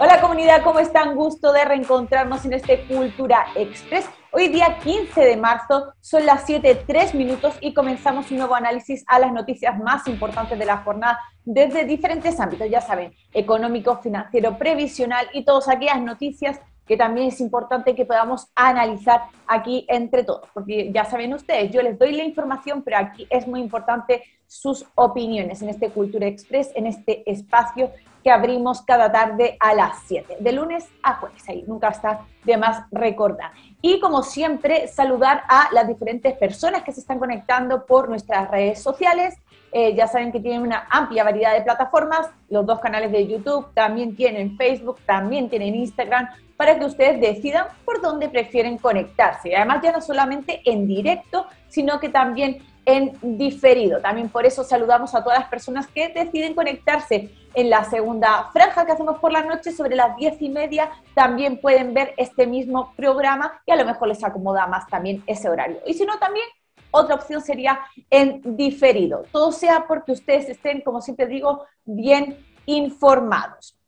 Hola comunidad, ¿cómo están? Gusto de reencontrarnos en este Cultura Express. Hoy día 15 de marzo, son las 7, minutos y comenzamos un nuevo análisis a las noticias más importantes de la jornada desde diferentes ámbitos, ya saben, económico, financiero, previsional y todas aquellas noticias que también es importante que podamos analizar aquí entre todos, porque ya saben ustedes, yo les doy la información, pero aquí es muy importante sus opiniones en este Cultura Express, en este espacio que abrimos cada tarde a las 7, de lunes a jueves, ahí nunca está de más recordar. Y como siempre, saludar a las diferentes personas que se están conectando por nuestras redes sociales. Eh, ya saben que tienen una amplia variedad de plataformas, los dos canales de YouTube, también tienen Facebook, también tienen Instagram, para que ustedes decidan por dónde prefieren conectarse. Además, ya no solamente en directo, sino que también en diferido. También por eso saludamos a todas las personas que deciden conectarse en la segunda franja que hacemos por la noche sobre las diez y media. También pueden ver este mismo programa y a lo mejor les acomoda más también ese horario. Y si no, también otra opción sería en diferido. Todo sea porque ustedes estén, como siempre digo, bien informados.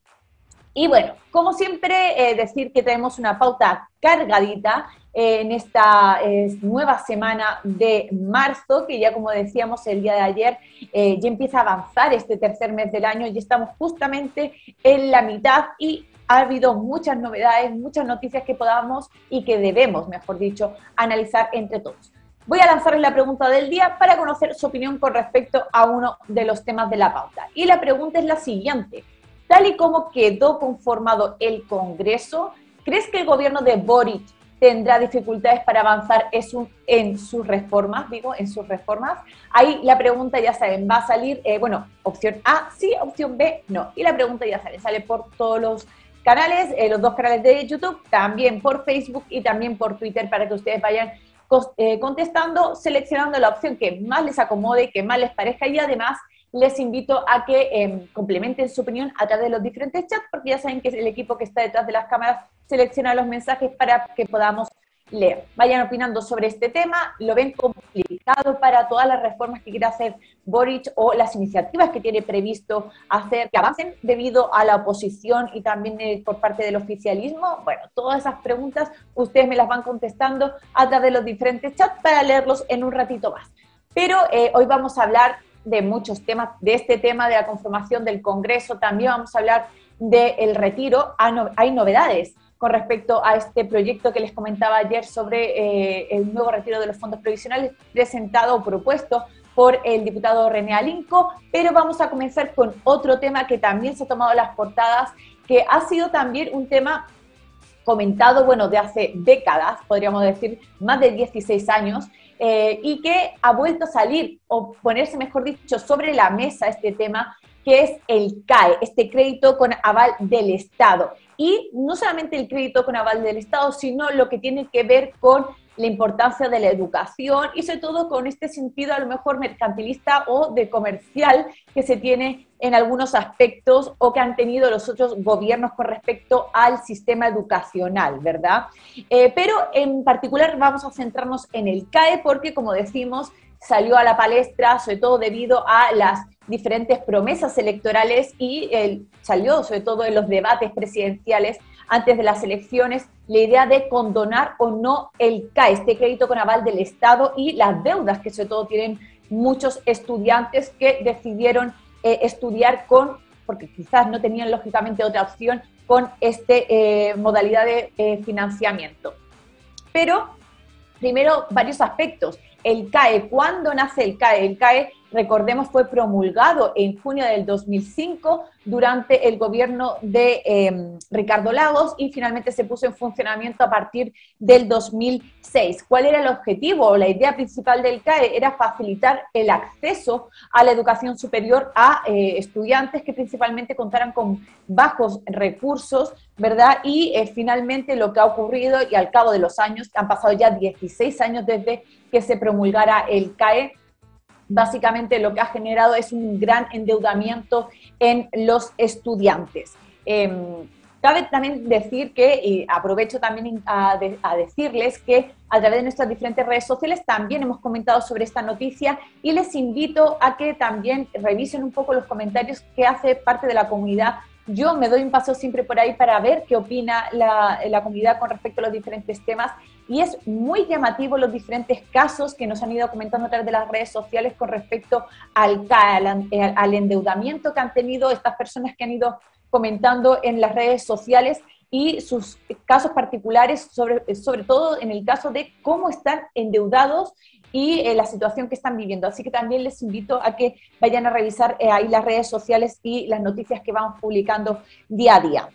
Y bueno, como siempre, eh, decir que tenemos una pauta cargadita en esta nueva semana de marzo, que ya como decíamos el día de ayer, eh, ya empieza a avanzar este tercer mes del año y estamos justamente en la mitad y ha habido muchas novedades, muchas noticias que podamos y que debemos, mejor dicho, analizar entre todos. Voy a lanzarles la pregunta del día para conocer su opinión con respecto a uno de los temas de la pauta. Y la pregunta es la siguiente. Tal y como quedó conformado el Congreso, ¿crees que el gobierno de Boric tendrá dificultades para avanzar en sus reformas, digo, en sus reformas. Ahí la pregunta, ya saben, va a salir, eh, bueno, opción A, sí, opción B, no. Y la pregunta, ya saben, sale por todos los canales, eh, los dos canales de YouTube, también por Facebook y también por Twitter para que ustedes vayan eh, contestando, seleccionando la opción que más les acomode, que más les parezca y además les invito a que em, complementen su opinión a través de los diferentes chats, porque ya saben que el equipo que está detrás de las cámaras selecciona los mensajes para que podamos leer. Vayan opinando sobre este tema, lo ven complicado para todas las reformas que quiera hacer Boric o las iniciativas que tiene previsto hacer que avancen debido a la oposición y también eh, por parte del oficialismo. Bueno, todas esas preguntas ustedes me las van contestando a través de los diferentes chats para leerlos en un ratito más. Pero eh, hoy vamos a hablar de muchos temas, de este tema de la conformación del Congreso, también vamos a hablar del retiro. Ah, hay novedades con respecto a este proyecto que les comentaba ayer sobre eh, el nuevo retiro de los fondos previsionales presentado o propuesto por el diputado René Alinco, pero vamos a comenzar con otro tema que también se ha tomado las portadas, que ha sido también un tema comentado, bueno, de hace décadas, podríamos decir, más de 16 años, eh, y que ha vuelto a salir o ponerse, mejor dicho, sobre la mesa este tema, que es el CAE, este crédito con aval del Estado. Y no solamente el crédito con aval del Estado, sino lo que tiene que ver con la importancia de la educación y sobre todo con este sentido a lo mejor mercantilista o de comercial que se tiene en algunos aspectos o que han tenido los otros gobiernos con respecto al sistema educacional, ¿verdad? Eh, pero en particular vamos a centrarnos en el CAE porque, como decimos, salió a la palestra, sobre todo debido a las diferentes promesas electorales y salió sobre todo en los debates presidenciales antes de las elecciones la idea de condonar o no el CAE, este crédito con aval del Estado y las deudas que sobre todo tienen muchos estudiantes que decidieron eh, estudiar con, porque quizás no tenían lógicamente otra opción, con esta eh, modalidad de eh, financiamiento. Pero primero varios aspectos. El CAE, ¿cuándo nace el CAE? El CAE recordemos, fue promulgado en junio del 2005 durante el gobierno de em, Ricardo Lagos y finalmente se puso en funcionamiento a partir del 2006. ¿Cuál era el objetivo o la idea principal del CAE? Era facilitar el acceso a la educación superior a eh, estudiantes que principalmente contaran con bajos recursos, ¿verdad? Y eh, finalmente lo que ha ocurrido y al cabo de los años, han pasado ya 16 años desde que se promulgara el CAE, básicamente lo que ha generado es un gran endeudamiento en los estudiantes. Em, cabe también decir que, y aprovecho también a, decirles que a través de nuestras diferentes redes sociales también hemos comentado sobre esta noticia y les invito a que también revisen un poco los comentarios que hace parte de la comunidad yo me doy un paso siempre por ahí para ver qué opina la, la comunidad con respecto a los diferentes temas. Y es muy llamativo los diferentes casos que nos han ido comentando a través de las redes sociales con respecto al, al, endeudamiento que han tenido estas personas que han ido comentando en las redes sociales y sus casos particulares, sobre, sobre todo en el caso de cómo están endeudados y eh, la situación que están viviendo. Así que también les invito a que vayan a revisar eh, ahí las redes sociales y las noticias que vamos publicando día a día.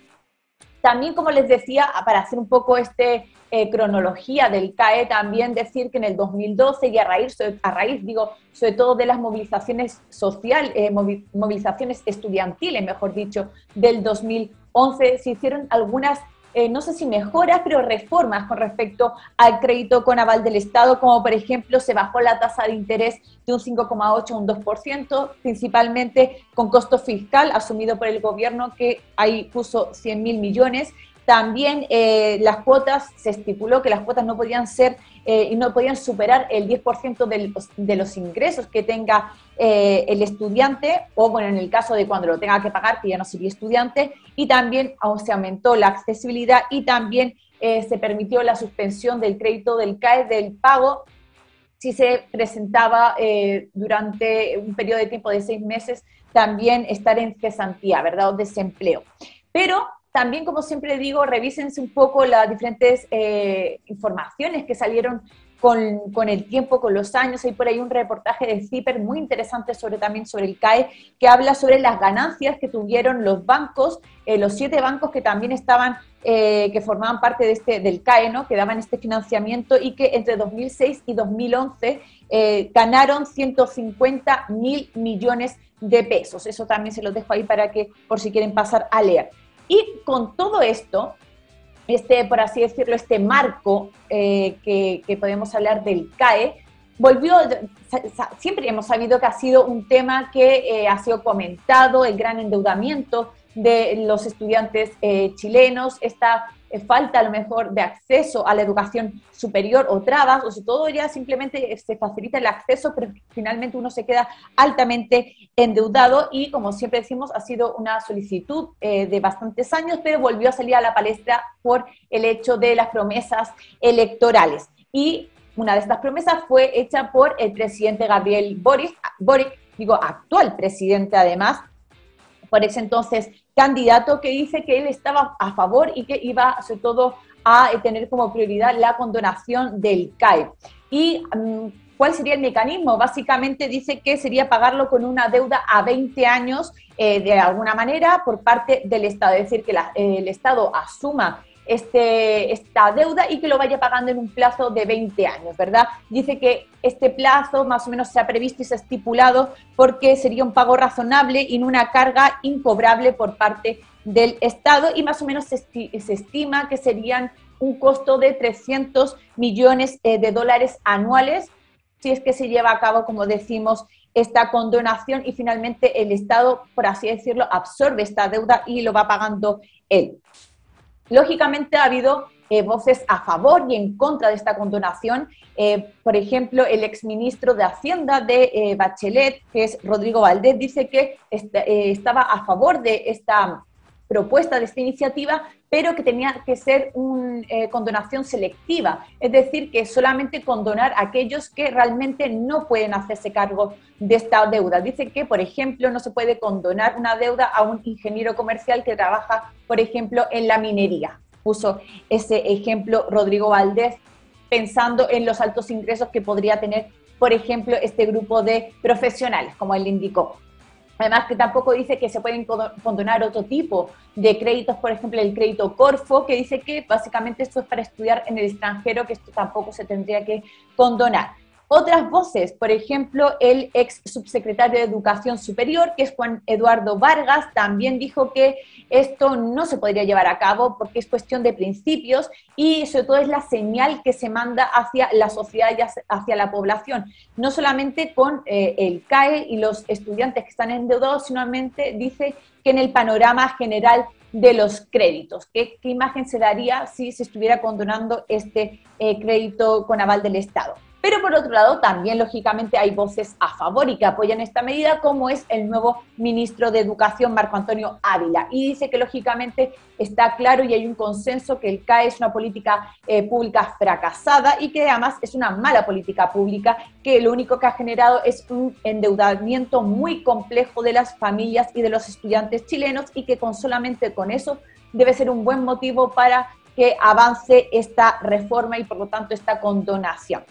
También, como les decía, para hacer un poco este eh, cronología del CAE, también decir que en el 2012 y a raíz, a raíz digo, sobre todo de las movilizaciones social, eh, movilizaciones estudiantiles, mejor dicho, del 2011, se hicieron algunas eh, no sé si mejoras, pero reformas con respecto al crédito con aval del Estado, como por ejemplo se bajó la tasa de interés de un 5,8 a un 2%, principalmente con costo fiscal asumido por el gobierno que ahí puso 100 mil millones también eh, las cuotas, se estipuló que las cuotas no podían ser eh, y no podían superar el 10% de los ingresos que tenga eh, el estudiante, o bueno, en el caso de cuando lo tenga que pagar, que ya no sería estudiante, y también se aumentó la accesibilidad y también se permitió la suspensión del crédito del CAE del pago si se presentaba durante un periodo de tiempo de seis meses también estar en cesantía, ¿verdad? O desempleo. Pero también, como siempre digo, revísense un poco las diferentes eh, informaciones que salieron con, el tiempo, con los años. Hay por ahí un reportaje de CIPER muy interesante sobre también sobre el CAE, que habla sobre las ganancias que tuvieron los bancos, eh, los siete bancos que también estaban, eh, que formaban parte de este, del CAE, ¿no? que daban este financiamiento y que entre 2006 y 2011 ganaron 150 mil millones de pesos. Eso también se los dejo ahí para que, por si quieren pasar a leer. Y con todo esto, este, por así decirlo, este marco eh, que, podemos hablar del CAE, volvió, siempre hemos sabido que ha sido un tema que eh, ha sido comentado, el gran endeudamiento de los estudiantes eh, chilenos, esta falta a lo mejor de acceso a la educación superior o trabas, o si todo ya simplemente se facilita el acceso, pero finalmente uno se queda altamente endeudado y como siempre decimos, ha sido una solicitud eh, de bastantes años, pero volvió a salir a la palestra por el hecho de las promesas electorales. Y una de estas promesas fue hecha por el presidente Gabriel Boric, Boric digo, actual presidente además, por ese entonces candidato que dice que él estaba a favor y que iba sobre todo a tener como prioridad la condonación del CAE. ¿Y mm, cuál sería el mecanismo? Básicamente dice que sería pagarlo con una deuda a 20 años eh, de alguna manera por parte del Estado, es decir, que el Estado asuma este, esta deuda y que lo vaya pagando en un plazo de 20 años, ¿verdad? Dice que este plazo más o menos se ha previsto y se ha estipulado porque sería un pago razonable y no una carga incobrable por parte del Estado y más o menos se, estima que serían un costo de 300 millones eh, de dólares anuales si es que se lleva a cabo, como decimos, esta condonación y finalmente el Estado, por así decirlo, absorbe esta deuda y lo va pagando él. Lógicamente ha habido eh, voces a favor y en contra de esta condonación. Eh, por ejemplo, el exministro de Hacienda de eh, Bachelet, que es Rodrigo Valdés, dice que estaba a favor de esta propuesta de esta iniciativa, pero que tenía que ser una eh, condonación selectiva, es decir, que solamente condonar a aquellos que realmente no pueden hacerse cargo de esta deuda. Dice que, por ejemplo, no se puede condonar una deuda a un ingeniero comercial que trabaja, por ejemplo, en la minería. Puso ese ejemplo Rodrigo Valdés, pensando en los altos ingresos que podría tener, por ejemplo, este grupo de profesionales, como él indicó. Además que tampoco dice que se pueden condonar otro tipo de créditos, por ejemplo el crédito Corfo, que dice que básicamente esto es para estudiar en el extranjero, que esto tampoco se tendría que condonar. Otras voces, por ejemplo, el ex subsecretario de Educación Superior, que es Juan Eduardo Vargas, también dijo que esto no se podría llevar a cabo porque es cuestión de principios y sobre todo es la señal que se manda hacia la sociedad y hacia la población, no solamente con eh, el CAE y los estudiantes que están endeudados, sino dice que en el panorama general de los créditos. ¿Qué, imagen se daría si se estuviera condonando este eh, crédito con aval del Estado? Pero por otro lado, también lógicamente hay voces a favor y que apoyan esta medida, como es el nuevo ministro de Educación, Marco Antonio Ávila. Y dice que lógicamente está claro y hay un consenso que el CAE es una política eh, pública fracasada y que además es una mala política pública que lo único que ha generado es un endeudamiento muy complejo de las familias y de los estudiantes chilenos y que con solamente con eso debe ser un buen motivo para que avance esta reforma y por lo tanto esta condonación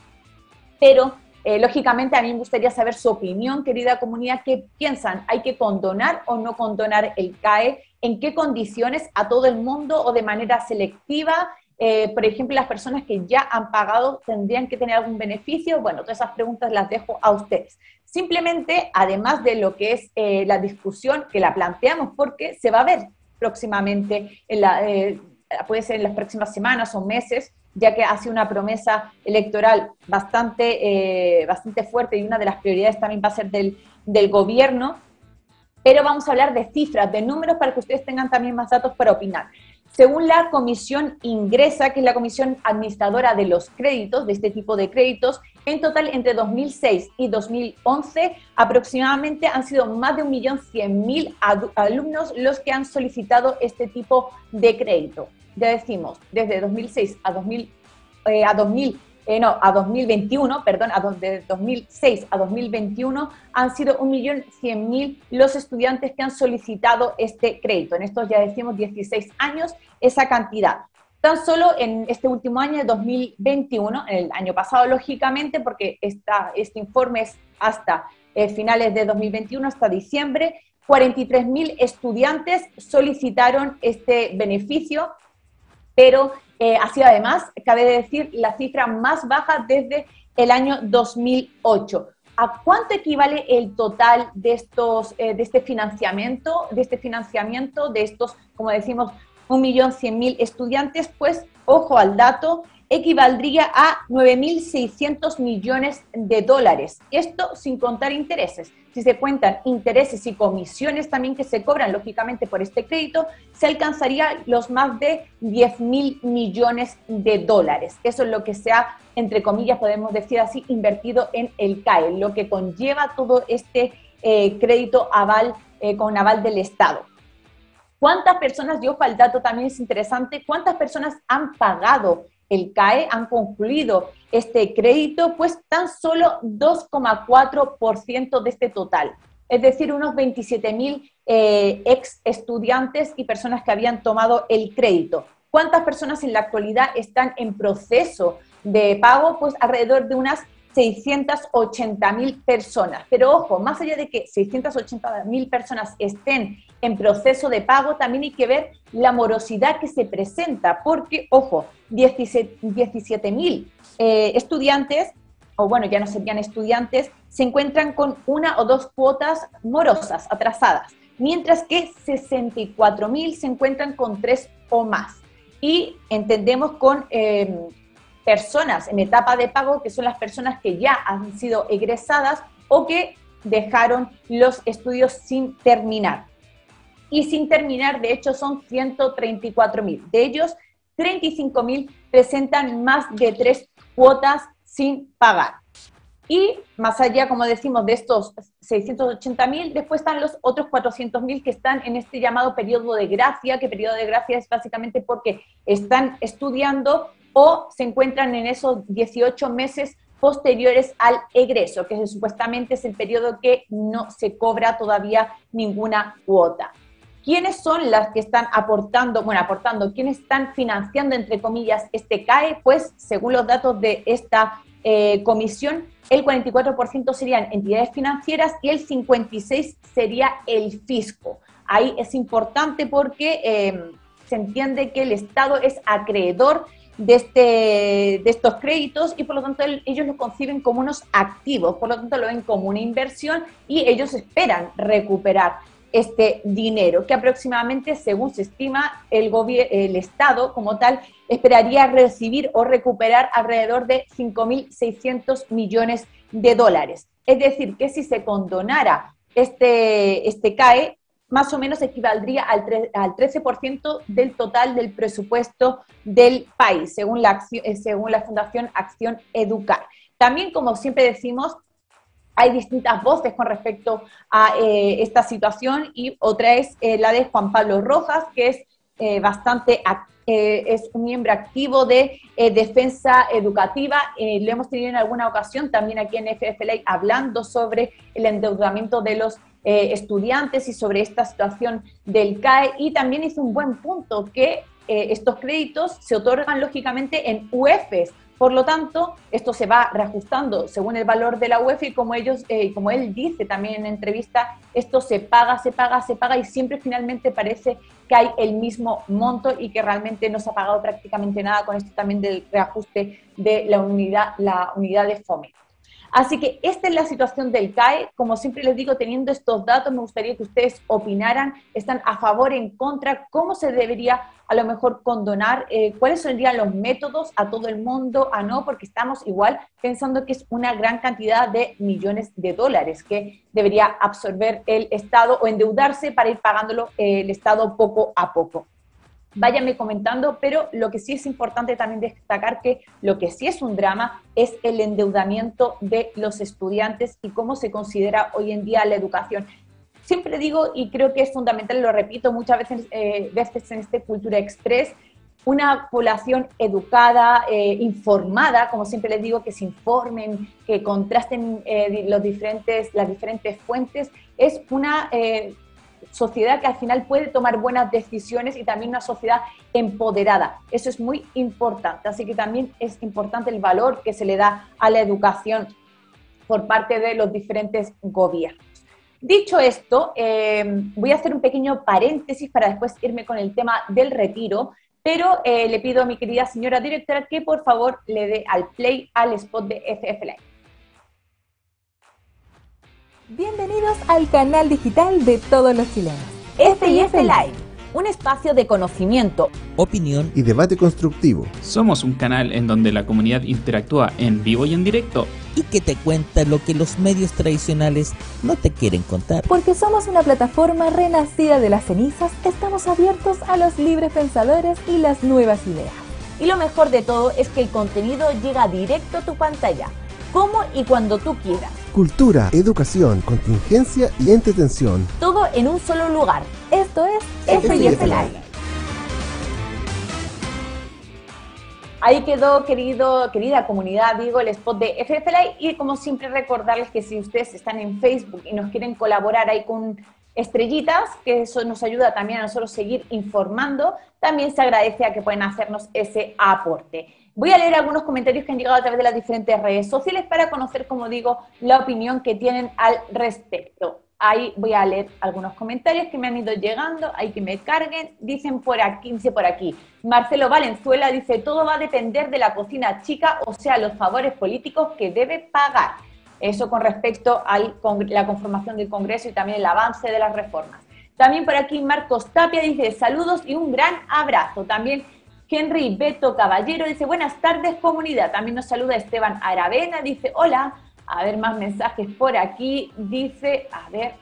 pero eh, lógicamente a mí me gustaría saber su opinión, querida comunidad, ¿qué piensan? ¿Hay que condonar o no condonar el CAE? ¿En qué condiciones? ¿A todo el mundo o de manera selectiva? Eh, por ejemplo, las personas que ya han pagado tendrían que tener algún beneficio. Bueno, todas esas preguntas las dejo a ustedes. Simplemente, además de lo que es eh, la discusión, que la planteamos porque se va a ver próximamente, puede ser en las próximas semanas o meses, ya que hace una promesa electoral bastante, eh, bastante fuerte y una de las prioridades también va a ser del, del gobierno. Pero vamos a hablar de cifras, de números para que ustedes tengan también más datos para opinar. Según la Comisión Ingresa, que es la Comisión Administradora de los Créditos, de este tipo de créditos, en total entre 2006 y 2011 aproximadamente han sido más de 1.100.000 alumnos los que han solicitado este tipo de crédito ya decimos, desde 2006 a 2000, eh, a 2000 eh, no, a 2021, perdón, a de 2006 a 2021 han sido 1.100.000 los estudiantes que han solicitado este crédito. En estos ya decimos 16 años, esa cantidad. Tan solo en este último año, de 2021, el año pasado, lógicamente, porque esta, este informe es hasta eh, finales de 2021, hasta diciembre, 43.000 estudiantes solicitaron este beneficio pero eh, sido además, cabe decir, la cifra más baja desde el año 2008. ¿A cuánto equivale el total de estos, eh, de este financiamiento, de este financiamiento de estos, como decimos, 1.100.000 estudiantes? Pues, ojo al dato, equivaldría a 9.600 millones de dólares. Esto sin contar intereses. Si se cuentan intereses y comisiones también que se cobran, lógicamente, por este crédito, se alcanzaría los más de 10.000 millones de dólares. Eso es lo que se ha, entre comillas, podemos decir así, invertido en el CAE, lo que conlleva todo este eh, crédito aval eh, con aval del Estado. ¿Cuántas personas, yo para el dato también es interesante, cuántas personas han pagado el CAE han concluido este crédito, pues tan solo 2,4% de este total, es decir, unos 27 mil eh, ex estudiantes y personas que habían tomado el crédito. ¿Cuántas personas en la actualidad están en proceso de pago? Pues alrededor de unas 680 mil personas. Pero ojo, más allá de que 680 mil personas estén en proceso de pago, también hay que ver la morosidad que se presenta, porque, ojo, 17 mil eh, estudiantes, o bueno, ya no serían estudiantes, se encuentran con una o dos cuotas morosas, atrasadas, mientras que 64 mil se encuentran con tres o más. Y entendemos con... Eh, personas en etapa de pago, que son las personas que ya han sido egresadas o que dejaron los estudios sin terminar. Y sin terminar, de hecho, son 134 mil. De ellos, 35 mil presentan más de tres cuotas sin pagar. Y más allá, como decimos, de estos 680 mil, después están los otros 400 mil que están en este llamado periodo de gracia, que periodo de gracia es básicamente porque están estudiando o se encuentran en esos 18 meses posteriores al egreso, que supuestamente es el periodo que no se cobra todavía ninguna cuota. ¿Quiénes son las que están aportando, bueno, aportando, quiénes están financiando, entre comillas, este CAE? Pues, según los datos de esta eh, comisión, el 44% serían entidades financieras y el 56% sería el fisco. Ahí es importante porque eh, se entiende que el Estado es acreedor de, este, de estos créditos y por lo tanto ellos lo conciben como unos activos, por lo tanto lo ven como una inversión y ellos esperan recuperar este dinero, que aproximadamente, según se estima, el, el Estado como tal esperaría recibir o recuperar alrededor de 5.600 millones de dólares. Es decir, que si se condonara este, este CAE, más o menos equivaldría al, al 13% del total del presupuesto del país, según la, eh, según la Fundación Acción Educar. También, como siempre decimos, hay distintas voces con respecto a eh, esta situación y otra es eh, la de Juan Pablo Rojas, que es bastante es un miembro activo de defensa educativa. lo hemos tenido en alguna ocasión también aquí en FFLA hablando sobre el endeudamiento de los estudiantes y sobre esta situación del CAE y también hizo un buen punto que estos créditos se otorgan lógicamente en UEFs, por lo tanto, esto se va reajustando según el valor de la UEFA y como ellos, eh, como él dice también en entrevista, esto se paga, se paga, se paga y siempre finalmente parece que hay el mismo monto y que realmente no se ha pagado prácticamente nada con esto también del reajuste de la unidad, la unidad de fomento. Así que esta es la situación del CAE. Como siempre les digo, teniendo estos datos, me gustaría que ustedes opinaran, están a favor, en contra, cómo se debería a lo mejor condonar, eh, cuáles serían los métodos a todo el mundo, a no, porque estamos igual pensando que es una gran cantidad de millones de dólares que debería absorber el Estado o endeudarse para ir pagándolo eh, el Estado poco a poco váyanme comentando, pero lo que sí es importante también destacar que lo que sí es un drama es el endeudamiento de los estudiantes y cómo se considera hoy en día la educación. Siempre digo, y creo que es fundamental, lo repito muchas veces, eh, veces en este Cultura Express, una población educada, eh, informada, como siempre les digo, que se informen, que contrasten eh, los diferentes, las diferentes fuentes, es una sociedad que al final puede tomar buenas decisiones y también una sociedad empoderada. Eso es muy importante. Así que también es importante el valor que se le da a la educación por parte de los diferentes gobiernos. Dicho esto, eh, voy a hacer un pequeño paréntesis para después irme con el tema del retiro, pero eh, le pido a mi querida señora directora que por favor le dé al play al spot de FF. Bienvenidos al canal digital de todos los chilenos. FIF Live, un espacio de conocimiento, opinión y debate constructivo. Somos un canal en donde la comunidad interactúa en vivo y en directo. Y que te cuenta lo que los medios tradicionales no te quieren contar. Porque somos una plataforma renacida de las cenizas, estamos abiertos a los libres pensadores y las nuevas ideas. Y lo mejor de todo es que el contenido llega directo a tu pantalla, como y cuando tú quieras cultura, educación, contingencia y entretención. Todo en un solo lugar. Esto es FIF Live. Ahí quedó, querido, querida comunidad, digo, el spot de FF Live y como siempre recordarles que si ustedes están en Facebook y nos quieren colaborar ahí con estrellitas, que eso nos ayuda también a nosotros seguir informando, también se agradece a que pueden hacernos ese aporte. Voy a leer algunos comentarios que han llegado a través de las diferentes redes sociales para conocer, como digo, la opinión que tienen al respecto. Ahí voy a leer algunos comentarios que me han ido llegando, hay que me carguen. Dicen por aquí, por aquí, Marcelo Valenzuela dice, todo va a depender de la cocina chica, o sea, los favores políticos que debe pagar. Eso con respecto a la conformación del Congreso y también el avance de las reformas. También por aquí Marcos Tapia dice, saludos y un gran abrazo. También Henry Beto Caballero dice, buenas tardes comunidad. También nos saluda Esteban Aravena, dice, hola. A ver, más mensajes por aquí. Dice, a ver,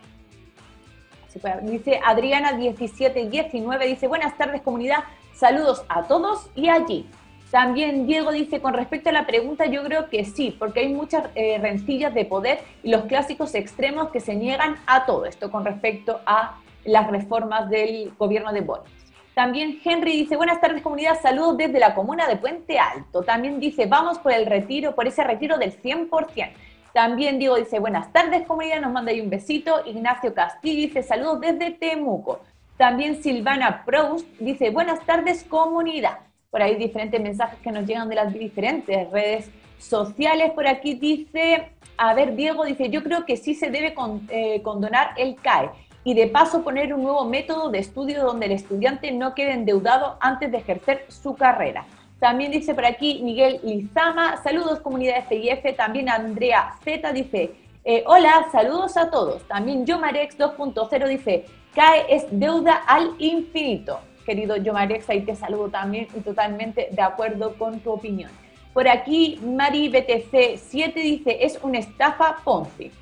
dice Adriana 1719, dice, buenas tardes comunidad, saludos a todos y allí. También Diego dice, con respecto a la pregunta, yo creo que sí, porque hay muchas eh, rencillas de poder y los clásicos extremos que se niegan a todo esto con respecto a las reformas del gobierno de Boris. También Henry dice, buenas tardes comunidad, saludos desde la comuna de Puente Alto. También dice, vamos por el retiro, por ese retiro del 100%. También Diego dice, buenas tardes comunidad, nos manda ahí un besito. Ignacio Castillo dice, saludos desde Temuco. También Silvana Proust dice, buenas tardes comunidad. Por ahí diferentes mensajes que nos llegan de las diferentes redes sociales. Por aquí dice, a ver, Diego dice, yo creo que sí se debe eh, condonar el CAE y de paso poner un nuevo método de estudio donde el estudiante no quede endeudado antes de ejercer su carrera. También dice por aquí Miguel Lizama, saludos comunidad FIF, también Andrea Z dice, eh, hola, saludos a todos. También Yomarex 2.0 dice, CAE es deuda al infinito. Querido Yomarex, ahí te saludo también y totalmente de acuerdo con tu opinión. Por aquí Mari BTC 7 dice, es una estafa Ponzi.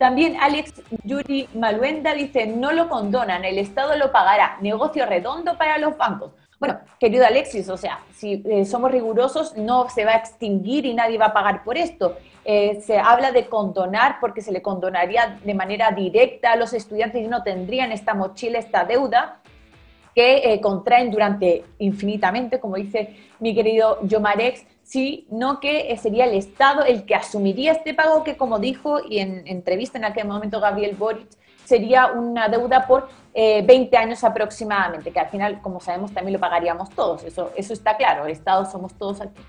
También Alex Yuri Maluenda dice, no lo condonan, el Estado lo pagará, negocio redondo para los bancos. Bueno, querido Alexis, o sea, si eh, somos rigurosos, no se va a extinguir y nadie va a pagar por esto. eh, se habla de condonar porque se le condonaría de manera directa a los estudiantes y no tendrían esta mochila, esta deuda que eh, contraen durante infinitamente, como dice mi querido Yomarex, sino que eh, sería el Estado el que asumiría este pago que, como dijo y en entrevista en aquel momento Gabriel Boric, sería una deuda por 20 años aproximadamente, que al final, como sabemos, también lo pagaríamos todos, eso, eso está claro, el Estado somos todos aquí.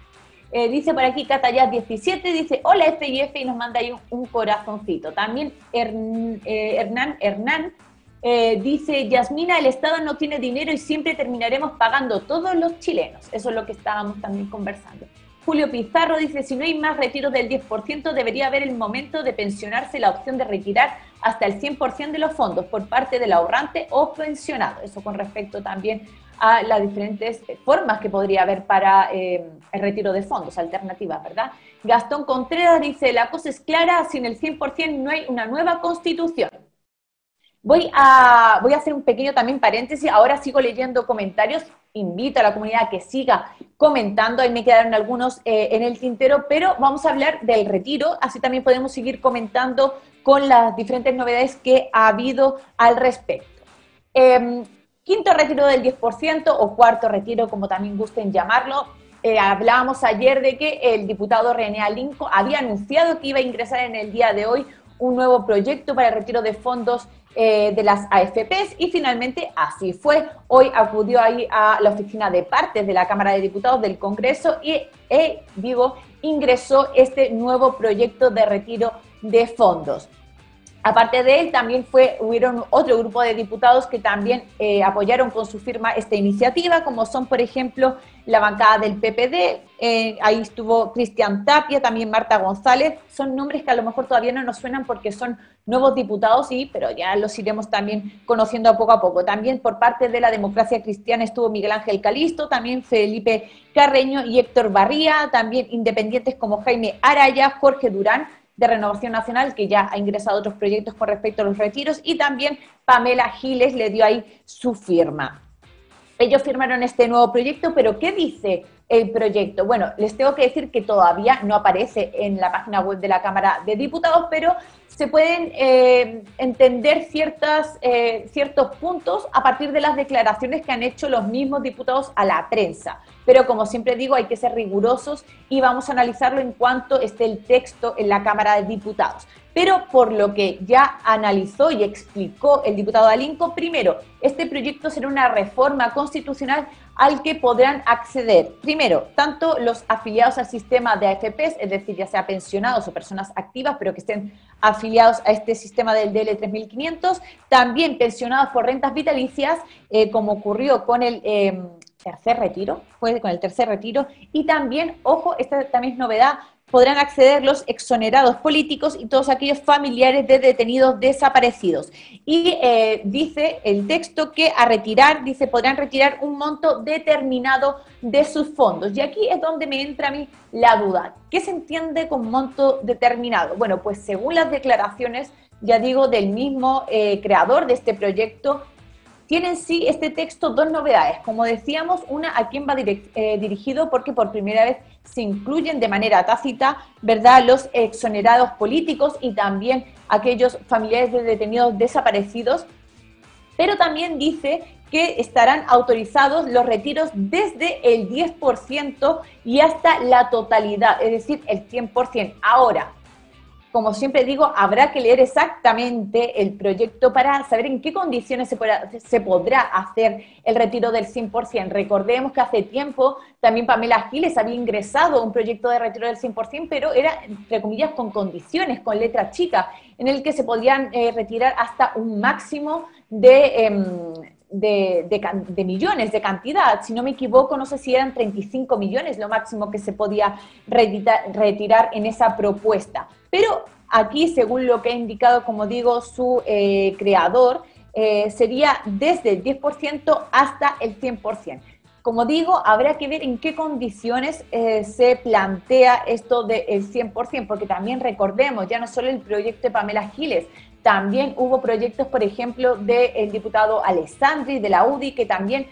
Eh, dice por aquí Catayat17, dice, hola FIF y nos manda ahí un, corazoncito. También eh, Hernán, Hernán eh, dice, Yasmina, el Estado no tiene dinero y siempre terminaremos pagando todos los chilenos. Eso es lo que estábamos también conversando. Julio Pizarro dice, si no hay más retiros del 10%, debería haber el momento de pensionarse la opción de retirar hasta el 100% de los fondos por parte del ahorrante o pensionado. Eso con respecto también a las diferentes formas que podría haber para eh, el retiro de fondos, alternativas, ¿verdad? Gastón Contreras dice, la cosa es clara, sin el 100% no hay una nueva constitución. Voy a, voy a hacer un pequeño también paréntesis, ahora sigo leyendo comentarios, invito a la comunidad a que siga comentando, ahí me quedaron algunos eh, en el tintero, pero vamos a hablar del retiro, así también podemos seguir comentando con las diferentes novedades que ha habido al respecto. Em, quinto retiro del 10% o cuarto retiro, como también gusten llamarlo. Eh, hablábamos ayer de que el diputado René Alinco había anunciado que iba a ingresar en el día de hoy un nuevo proyecto para el retiro de fondos eh, de las AFPs y finalmente así fue. Hoy acudió ahí a la oficina de partes de la Cámara de Diputados del Congreso y, eh, digo, ingresó este nuevo proyecto de retiro de fondos. Aparte de él, también fue, hubieron otro grupo de diputados que también eh, apoyaron con su firma esta iniciativa, como son, por ejemplo, la bancada del PPD, eh, ahí estuvo Cristian Tapia, también Marta González, son nombres que a lo mejor todavía no nos suenan porque son nuevos diputados, sí, pero ya los iremos también conociendo poco a poco. También por parte de la democracia cristiana estuvo Miguel Ángel Calisto, también Felipe Carreño y Héctor Barría, también independientes como Jaime Araya, Jorge Durán, de Renovación Nacional, que ya ha ingresado otros proyectos con respecto a los retiros, y también Pamela Giles le dio ahí su firma. Ellos firmaron este nuevo proyecto, pero ¿qué dice el proyecto? Bueno, les tengo que decir que todavía no aparece en la página web de la Cámara de Diputados, pero se pueden eh, entender ciertas, eh, ciertos puntos a partir de las declaraciones que han hecho los mismos diputados a la prensa. Pero como siempre digo, hay que ser rigurosos y vamos a analizarlo en cuanto esté el texto en la Cámara de Diputados. Pero por lo que ya analizó y explicó el diputado Alinco, primero, este proyecto será una reforma constitucional al que podrán acceder, primero, tanto los afiliados al sistema de AFPs, es decir, ya sea pensionados o personas activas, pero que estén afiliados a este sistema del DL 3500, también pensionados por rentas vitalicias, eh, como ocurrió con el... Em, tercer retiro, fue con el tercer retiro, y también, ojo, esta también es novedad, podrán acceder los exonerados políticos y todos aquellos familiares de detenidos desaparecidos. Y eh, dice el texto que a retirar, dice, podrán retirar un monto determinado de sus fondos. Y aquí es donde me entra a mí la duda. ¿Qué se entiende con monto determinado? Bueno, pues según las declaraciones, ya digo, del mismo eh, creador de este proyecto, tiene en sí este texto dos novedades. Como decíamos, una a quién va eh, dirigido porque por primera vez se incluyen de manera tácita, ¿verdad?, los exonerados políticos y también aquellos familiares de detenidos desaparecidos, pero también dice que estarán autorizados los retiros desde el 10% y hasta la totalidad, es decir, el 100%. Ahora, como siempre digo, habrá que leer exactamente el proyecto para saber en qué condiciones se podrá, hacer el retiro del 100%. Recordemos que hace tiempo también Pamela Giles había ingresado a un proyecto de retiro del 100%, pero era, entre comillas, con condiciones, con letra chica, en el que se podían eh, retirar hasta un máximo de... Em, de, de, millones de cantidad. Si no me equivoco, no sé si eran 35 millones lo máximo que se podía retirar en esa propuesta. Pero aquí, según lo que ha indicado, como digo, su eh, creador, eh, sería desde el 10% hasta el 100%. Como digo, habrá que ver en qué condiciones eh, se plantea esto del 100%, porque también recordemos, ya no solo el proyecto de Pamela Giles, también hubo proyectos, por ejemplo, del diputado Alessandri de la UDI, que también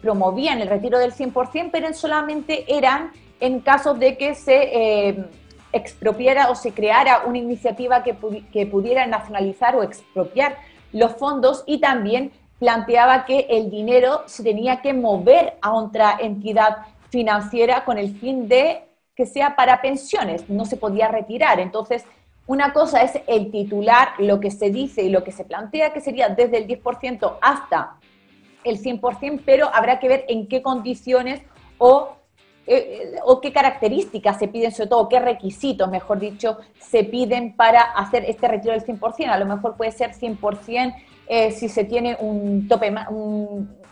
promovían el retiro del 100%, pero solamente eran en casos de que se expropiara o se creara una iniciativa que, que pudiera nacionalizar o expropiar los fondos y también planteaba que el dinero se tenía que mover a otra entidad financiera con el fin de que sea para pensiones, no se podía retirar. Entonces, una cosa es el titular, lo que se dice y lo que se plantea, que sería desde el 10% hasta el 100%, pero habrá que ver en qué condiciones o, eh, o qué características se piden, sobre todo qué requisitos, mejor dicho, se piden para hacer este retiro del 100%. A lo mejor puede ser 100% eh, si se tiene un tope,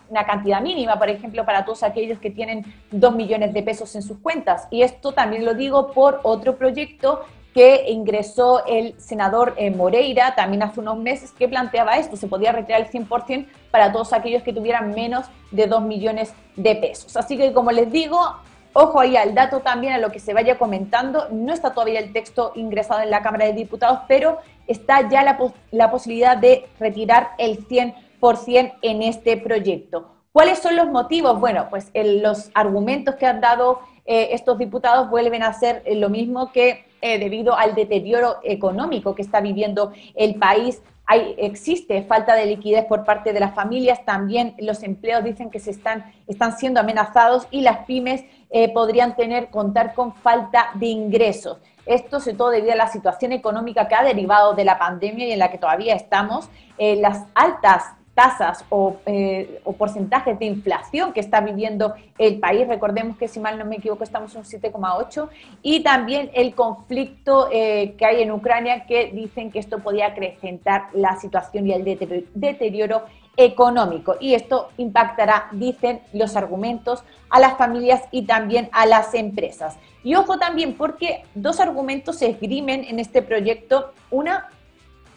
una cantidad mínima, por ejemplo, para todos aquellos que tienen 2 millones de pesos en sus cuentas. Y esto también lo digo por otro proyecto que ingresó el senador eh, Moreira también hace unos meses, que planteaba esto, se podía retirar el 100% para todos aquellos que tuvieran menos de 2 millones de pesos. Así que, como les digo, ojo ahí al dato también, a lo que se vaya comentando, no está todavía el texto ingresado en la Cámara de Diputados, pero está ya la, la posibilidad de retirar el 100% en este proyecto. ¿Cuáles son los motivos? Bueno, pues los argumentos que han dado eh, estos diputados vuelven a ser lo mismo que eh, debido al deterioro económico que está viviendo el país. Hay, existe falta de liquidez por parte de las familias, también los empleos dicen que se están, están siendo amenazados y las pymes eh, podrían tener, contar con falta de ingresos. Esto sobre todo debido a la situación económica que ha derivado de la pandemia y en la que todavía estamos, eh, las altas tasas eh, o, porcentajes de inflación que está viviendo el país. Recordemos que, si mal no me equivoco, estamos en un 7,8. Y también el conflicto eh, que hay en Ucrania, que dicen que esto podría acrecentar la situación y el deterioro económico. Y esto impactará, dicen los argumentos, a las familias y también a las empresas. Y ojo también, porque dos argumentos se esgrimen en este proyecto. Una,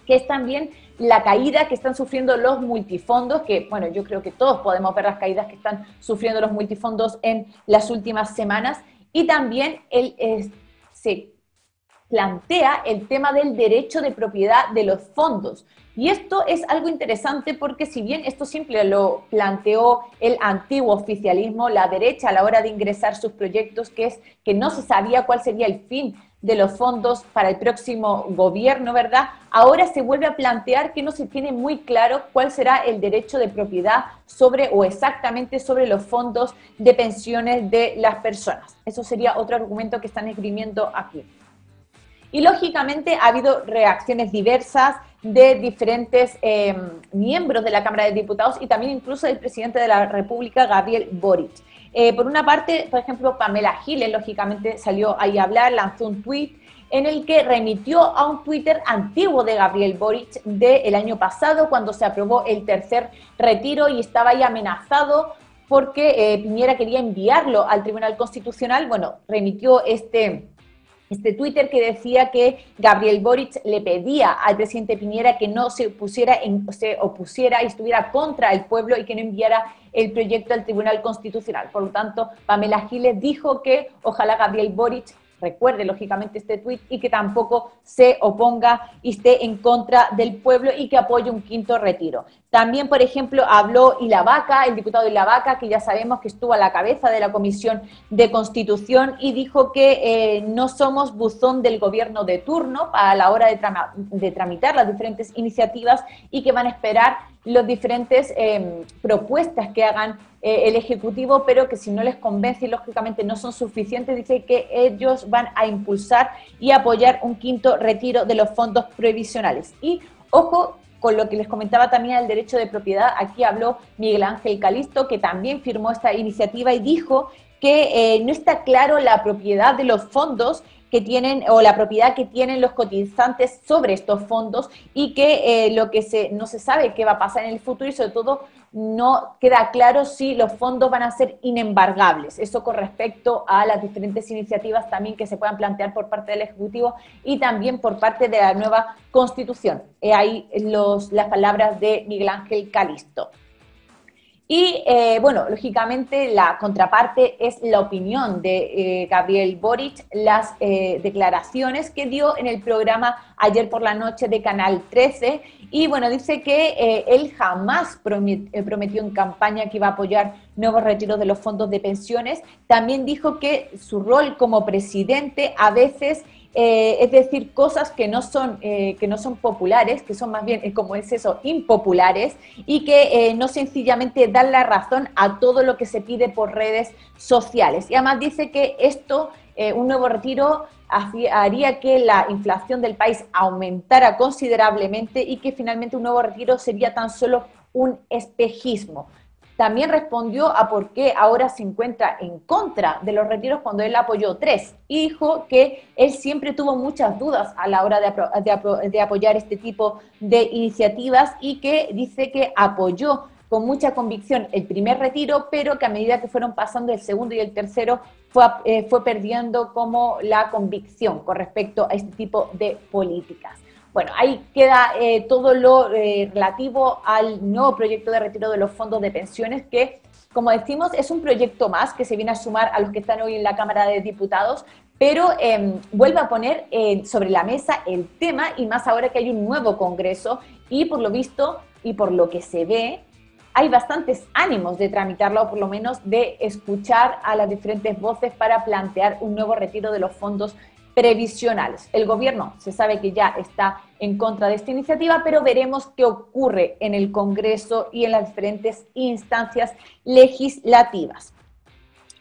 que es también la caída que están sufriendo los multifondos, que bueno, yo creo que todos podemos ver las caídas que están sufriendo los multifondos en las últimas semanas, y también el, se plantea el tema del derecho de propiedad de los fondos. Y esto es algo interesante porque si bien esto siempre lo planteó el antiguo oficialismo, la derecha a la hora de ingresar sus proyectos, que es que no se sabía cuál sería el fin de los fondos para el próximo gobierno, ¿verdad? Ahora se vuelve a plantear que no se tiene muy claro cuál será el derecho de propiedad sobre o exactamente sobre los fondos de pensiones de las personas. Eso sería otro argumento que están esgrimiendo aquí. Y lógicamente ha habido reacciones diversas de diferentes eh, miembros de la Cámara de Diputados y también incluso del presidente de la República, Gabriel Boric. Eh, por una parte, por ejemplo, Pamela Giles, lógicamente, salió ahí a hablar, lanzó un tuit en el que remitió a un Twitter antiguo de Gabriel Boric del año pasado, cuando se aprobó el tercer retiro y estaba ahí amenazado porque eh, Piñera quería enviarlo al Tribunal Constitucional. Bueno, remitió este, este Twitter que decía que Gabriel Boric le pedía al presidente Piñera que no se, pusiera en, se opusiera y estuviera contra el pueblo y que no enviara el proyecto al Tribunal Constitucional. Por lo tanto, Pamela Giles dijo que ojalá Gabriel Boric recuerde lógicamente este tuit y que tampoco se oponga y esté en contra del pueblo y que apoye un quinto retiro. También, por ejemplo, habló Ilavaca, el diputado Ilavaca, que ya sabemos que estuvo a la cabeza de la Comisión de Constitución y dijo que eh, no somos buzón del gobierno de turno a la hora de, tramitar las diferentes iniciativas y que van a esperar las diferentes em, propuestas que hagan eh, el Ejecutivo, pero que si no les convence y lógicamente no son suficientes, dice que ellos van a impulsar y apoyar un quinto retiro de los fondos previsionales. Y ojo con lo que les comentaba también el derecho de propiedad, aquí habló Miguel Ángel Calisto, que también firmó esta iniciativa y dijo que eh, no está claro la propiedad de los fondos que tienen o la propiedad que tienen los cotizantes sobre estos fondos y que eh, lo que se, no se sabe qué va a pasar en el futuro y sobre todo no queda claro si los fondos van a ser inembargables. Eso con respecto a las diferentes iniciativas también que se puedan plantear por parte del Ejecutivo y también por parte de la nueva Constitución. ahí las palabras de Miguel Ángel Calisto. Y eh, bueno, lógicamente la contraparte es la opinión de eh, Gabriel Boric, las eh, declaraciones que dio en el programa ayer por la noche de Canal 13. Y bueno, dice que él jamás prometió en campaña que iba a apoyar nuevos retiros de los fondos de pensiones. También dijo que su rol como presidente a veces eh, es decir, cosas que no, son, eh, que no son populares, que son más bien, eh, como es eso, impopulares, y que no sencillamente dan la razón a todo lo que se pide por redes sociales. Y además dice que esto, un nuevo retiro, haría que la inflación del país aumentara considerablemente y que finalmente un nuevo retiro sería tan solo un espejismo también respondió a por qué ahora se encuentra en contra de los retiros cuando él apoyó tres. Y dijo que él siempre tuvo muchas dudas a la hora de, apoyar este tipo de iniciativas y que dice que apoyó con mucha convicción el primer retiro, pero que a medida que fueron pasando el segundo y el tercero fue, eh, fue perdiendo como la convicción con respecto a este tipo de políticas. Bueno, ahí queda eh, todo lo eh, relativo al nuevo proyecto de retiro de los fondos de pensiones que, como decimos, es un proyecto más que se viene a sumar a los que están hoy en la Cámara de Diputados, pero em, vuelve a poner eh, sobre la mesa el tema y más ahora que hay un nuevo Congreso y por lo visto y por lo que se ve, hay bastantes ánimos de tramitarlo o por lo menos de escuchar a las diferentes voces para plantear un nuevo retiro de los fondos previsionales. El gobierno se sabe que ya está en contra de esta iniciativa, pero veremos qué ocurre en el Congreso y en las diferentes instancias legislativas.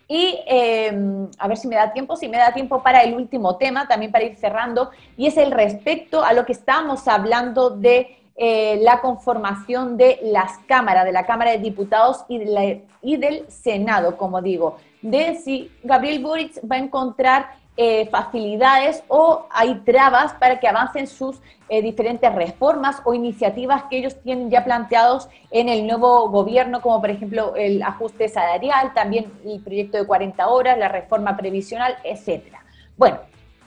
Y em, a ver si me da tiempo, si me da tiempo para el último tema, también para ir cerrando, y es el respecto a lo que estamos hablando de eh, la conformación de las cámaras, de la Cámara de Diputados y, y del Senado, como digo, de si Gabriel Boric va a encontrar eh, facilidades o hay trabas para que avancen sus eh, diferentes reformas o iniciativas que ellos tienen ya planteados en el nuevo gobierno, como por ejemplo el ajuste salarial, también el proyecto de 40 horas, la reforma previsional, etcétera. Bueno,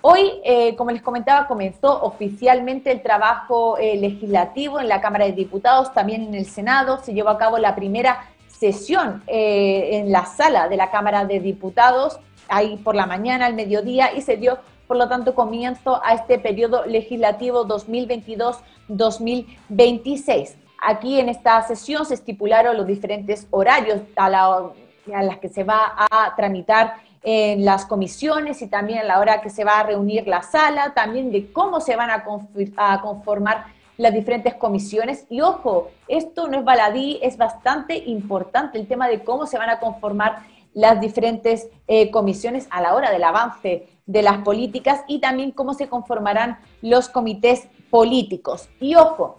Hoy, eh, como les comentaba, comenzó oficialmente el trabajo legislativo en la Cámara de Diputados, también en el Senado. Se llevó a cabo la primera sesión en la sala de la Cámara de Diputados ahí por la mañana, al mediodía, y se dio, por lo tanto, comienzo a este periodo legislativo 2022-2026. Aquí en esta sesión se estipularon los diferentes horarios a, la, las que se va a tramitar en las comisiones y también a la hora que se va a reunir la sala, también de cómo se van a, conformar las diferentes comisiones. Y ojo, esto no es baladí, es bastante importante el tema de cómo se van a conformar las diferentes eh, comisiones a la hora del avance de las políticas y también cómo se conformarán los comités políticos. Y ojo,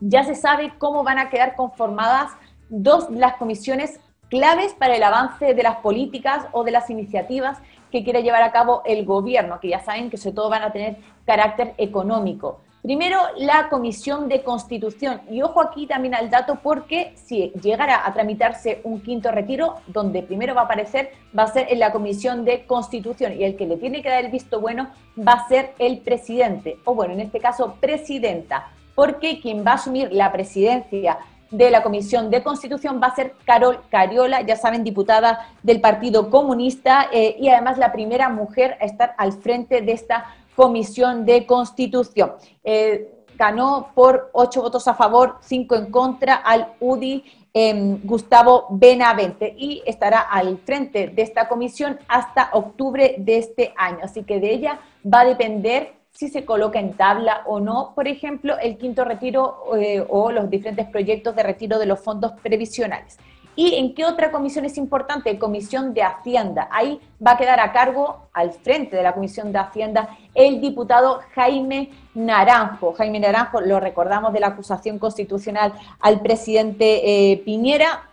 ya se sabe cómo van a quedar conformadas dos las comisiones claves para el avance de las políticas o de las iniciativas que quiere llevar a cabo el gobierno, que ya saben que sobre todo van a tener carácter económico. Primero, la Comisión de Constitución. Y ojo aquí también al dato porque si llegara a tramitarse un quinto retiro, donde primero va a aparecer va a ser en la Comisión de Constitución y el que le tiene que dar el visto bueno va a ser el presidente, o bueno, en este caso, presidenta, porque quien va a asumir la presidencia de la Comisión de Constitución va a ser Carol Cariola, ya saben, diputada del Partido Comunista eh, y además la primera mujer a estar al frente de esta Comisión de Constitución. Eh, ganó por ocho votos a favor, cinco en contra al UDI em, Gustavo Benavente y estará al frente de esta comisión hasta octubre de este año. Así que de ella va a depender si se coloca en tabla o no, por ejemplo, el quinto retiro eh, o los diferentes proyectos de retiro de los fondos previsionales. ¿Y en qué otra comisión es importante? Comisión de Hacienda. Ahí va a quedar a cargo, al frente de la Comisión de Hacienda, el diputado Jaime Naranjo. Jaime Naranjo, lo recordamos de la acusación constitucional al presidente eh, Piñera,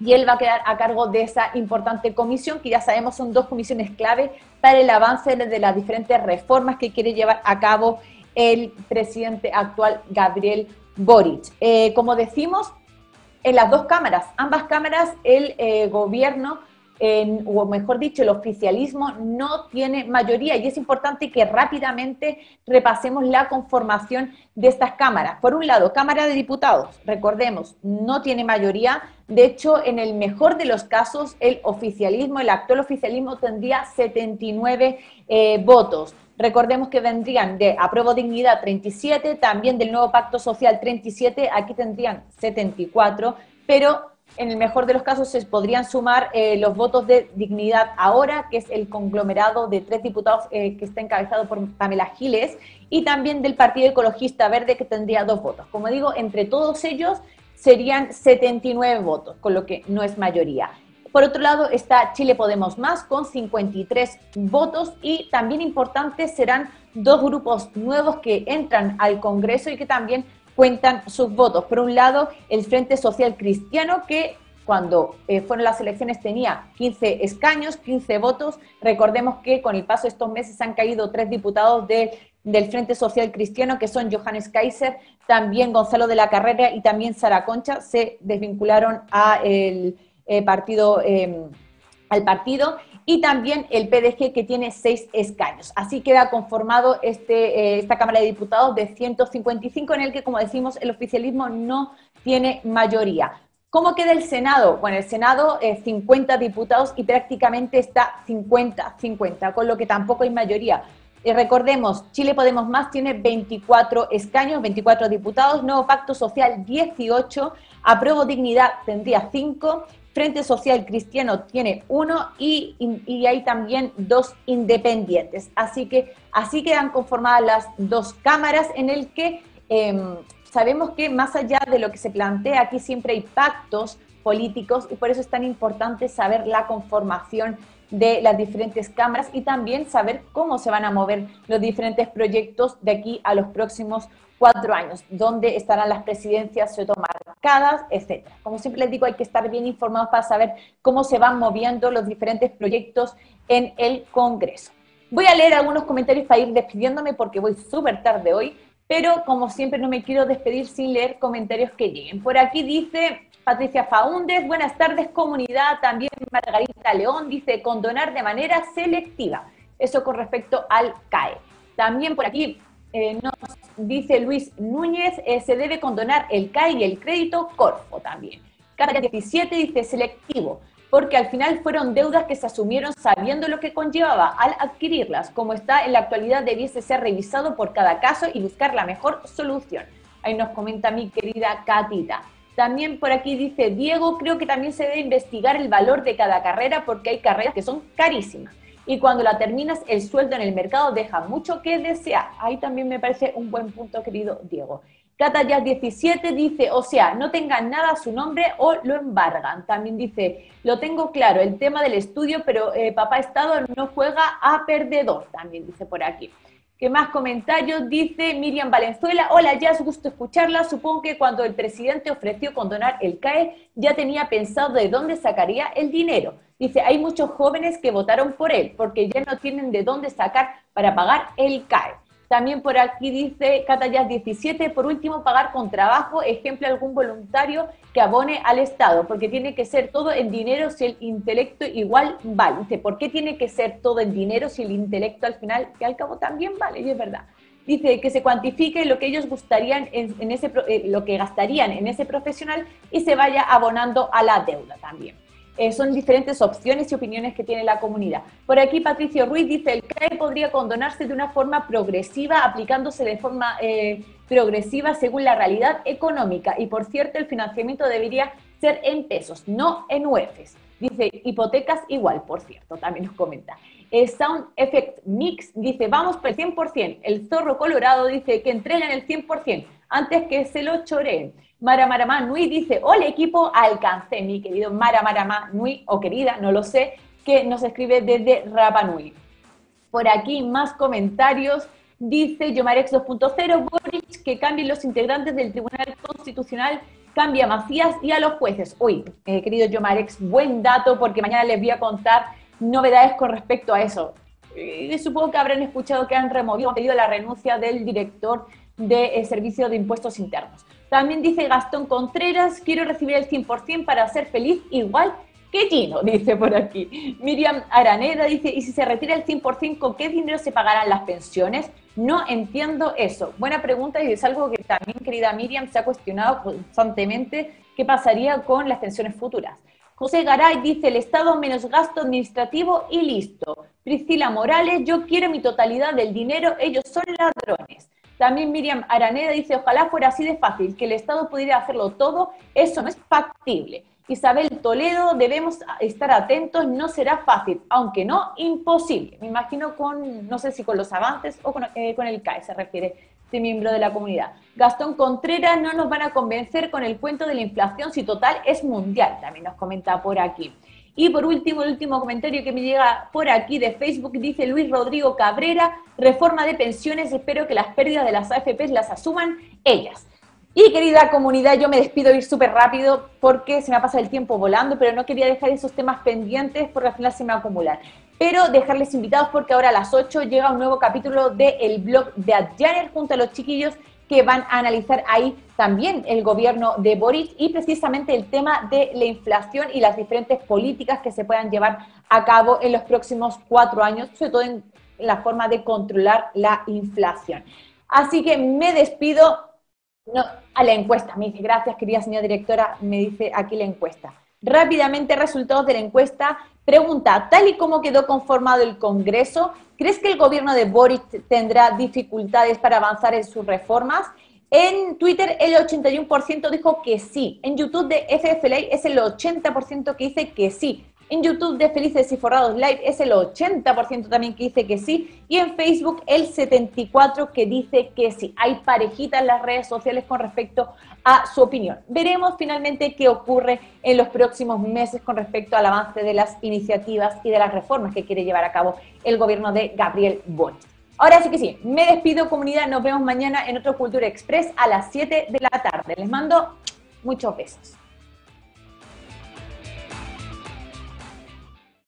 y él va a quedar a cargo de esa importante comisión, que ya sabemos son dos comisiones clave para el avance de las diferentes reformas que quiere llevar a cabo el presidente actual, Gabriel Boric. Eh, como decimos, en las dos cámaras. Ambas cámaras, el eh, gobierno, o mejor dicho, el oficialismo no tiene mayoría y es importante que rápidamente repasemos la conformación de estas cámaras. Por un lado, Cámara de Diputados, recordemos, no tiene mayoría. De hecho, en el mejor de los casos, el oficialismo, el actual oficialismo tendría 79 eh, votos. Recordemos que vendrían de Apruebo Dignidad 37, también del nuevo Pacto Social 37, aquí tendrían 74, pero En el mejor de los casos se podrían sumar eh, los votos de Dignidad Ahora, que es el conglomerado de tres diputados eh, que está encabezado por Pamela Giles, y también del Partido Ecologista Verde, que tendría dos votos. Como digo, entre todos ellos serían 79 votos, con lo que no es mayoría. Por otro lado está Chile Podemos Más con 53 votos y también importantes serán dos grupos nuevos que entran al Congreso y que también cuentan sus votos. Por un lado, el Frente Social Cristiano, que cuando eh, fueron las elecciones tenía 15 escaños, 15 votos. Recordemos que con el paso de estos meses han caído tres diputados del Frente Social Cristiano, que son Johannes Kaiser, también Gonzalo de la Carrera y también Sara Concha, se desvincularon a eh, partido, em, al partido y también el PDG que tiene seis escaños. Así queda conformado este, eh, esta Cámara de Diputados de 155 en el que, como decimos, el oficialismo no tiene mayoría. ¿Cómo queda el Senado? Bueno, el Senado es 50 diputados y prácticamente está 50-50, con lo que tampoco hay mayoría. Y recordemos, Chile Podemos Más tiene 24 escaños, 24 diputados, Nuevo Pacto Social 18, Apruebo Dignidad tendría 5 Frente Social Cristiano tiene uno y, hay también dos independientes. Así que así quedan conformadas las dos cámaras en el que em, sabemos que más allá de lo que se plantea, aquí siempre hay pactos políticos y por eso es tan importante saber la conformación de las diferentes cámaras y también saber cómo se van a mover los diferentes proyectos de aquí a los próximos cuatro años, dónde estarán las presidencias marcadas, etcétera. Como siempre les digo, hay que estar bien informados para saber cómo se van moviendo los diferentes proyectos en el Congreso. Voy a leer algunos comentarios para ir despidiéndome porque voy súper tarde hoy, pero como siempre no me quiero despedir sin leer comentarios que lleguen. Por aquí dice Patricia Faúndez, buenas tardes comunidad, también Margarita León dice condonar de manera selectiva. Eso con respecto al CAE. También por aquí eh, nos dice Luis Núñez, eh, se debe condonar el CAI y el crédito Corfo también. Cada 17 dice selectivo, porque al final fueron deudas que se asumieron sabiendo lo que conllevaba al adquirirlas. Como está en la actualidad, debiese ser revisado por cada caso y buscar la mejor solución. Ahí nos comenta mi querida Catita. También por aquí dice Diego, creo que también se debe investigar el valor de cada carrera porque hay carreras que son carísimas y cuando la terminas el sueldo en el mercado deja mucho que desear. Ahí también me parece un buen punto, querido Diego. Cata 17 dice, o sea, no tengan nada a su nombre o lo embargan. También dice, lo tengo claro, el tema del estudio, pero eh, papá Estado no juega a perdedor, también dice por aquí. ¿Qué más comentarios? Dice Miriam Valenzuela, hola, ya es gusto escucharla. Supongo que cuando el presidente ofreció condonar el CAE, ya tenía pensado de dónde sacaría el dinero. Dice, hay muchos jóvenes que votaron por él porque ya no tienen de dónde sacar para pagar el CAE. También por aquí dice Catayas 17, por último, pagar con trabajo, ejemplo, algún voluntario que abone al Estado, porque tiene que ser todo en dinero si el intelecto igual vale. Dice, ¿por qué tiene que ser todo en dinero si el intelecto al final, que al cabo también vale? Y es verdad. Dice que se cuantifique lo que ellos gustarían en, ese, eh, lo que gastarían en ese profesional y se vaya abonando a la deuda también. Eh, son diferentes opciones y opiniones que tiene la comunidad. Por aquí Patricio Ruiz dice, el CAE podría condonarse de una forma progresiva, aplicándose de forma eh, progresiva según la realidad económica. Y por cierto, el financiamiento debería ser en pesos, no en UEFs. Dice, hipotecas igual, por cierto, también nos comenta. El Sound Effect Mix dice, vamos por el 100%. El zorro colorado dice que entreguen el 100% antes que se lo choreen. Mara Marama Nui dice, hola equipo, alcancé, mi querido Mara Marama Nui, o querida, no lo sé, que nos escribe desde Rapa Nui. Por aquí más comentarios. Dice Yomarex 2.0, Boric, que cambien los integrantes del Tribunal Constitucional, cambia a Macías y a los jueces. Uy, eh, querido Yomarex, buen dato porque mañana les voy a contar novedades con respecto a eso. Eh, supongo que habrán escuchado que han removido, han pedido la renuncia del director de eh, Servicio de Impuestos Internos. También dice Gastón Contreras, quiero recibir el 100% para ser feliz igual que Gino, dice por aquí. Miriam Araneda dice, ¿y si se retira el 100%, con qué dinero se pagarán las pensiones? No entiendo eso. Buena pregunta y es algo que también, querida Miriam, se ha cuestionado constantemente, ¿qué pasaría con las pensiones futuras? José Garay dice, el Estado menos gasto administrativo y listo. Priscila Morales, yo quiero mi totalidad del dinero, ellos son ladrones. También Miriam Araneda dice, ojalá fuera así de fácil, que el Estado pudiera hacerlo todo, eso no es factible. Isabel Toledo, debemos estar atentos, no será fácil, aunque no imposible. Me imagino con, no sé si con los avances o con, eh, el CAE se refiere este miembro de la comunidad. Gastón Contreras, no nos van a convencer con el cuento de la inflación si total es mundial, también nos comenta por aquí. Y por último, el último comentario que me llega por aquí de Facebook dice Luis Rodrigo Cabrera, reforma de pensiones, espero que las pérdidas de las AFPs las asuman ellas. Y querida comunidad, yo me despido ir súper rápido porque se me ha pasado el tiempo volando, pero no quería dejar esos temas pendientes porque al final se me acumulan. Pero dejarles invitados porque ahora a las 8 llega un nuevo capítulo del blog de Adjaner junto a los chiquillos que van a analizar ahí también el gobierno de Boris y precisamente el tema de la inflación y las diferentes políticas que se puedan llevar a cabo en los próximos cuatro años, sobre todo en la forma de controlar la inflación. Así que me despido, no, a la encuesta. Me dice, gracias, querida señora directora, me dice aquí la encuesta. Rápidamente, resultados de la encuesta. Pregunta, tal y como quedó conformado el Congreso, ¿crees que el gobierno de Boris tendrá dificultades para avanzar en sus reformas? En Twitter el 81% dijo que sí. En YouTube de FFLA es el 80% que dice que sí. En YouTube de Felices y Forrados Live es el 80% también que dice que sí. Y en Facebook el 74% que dice que sí. Hay parejitas en las redes sociales con respecto a su opinión. Veremos finalmente qué ocurre en los próximos meses con respecto al avance de las iniciativas y de las reformas que quiere llevar a cabo el gobierno de Gabriel Boric. Ahora sí que sí, me despido comunidad, nos vemos mañana en otro Cultura Express a las 7 de la tarde. Les mando muchos besos.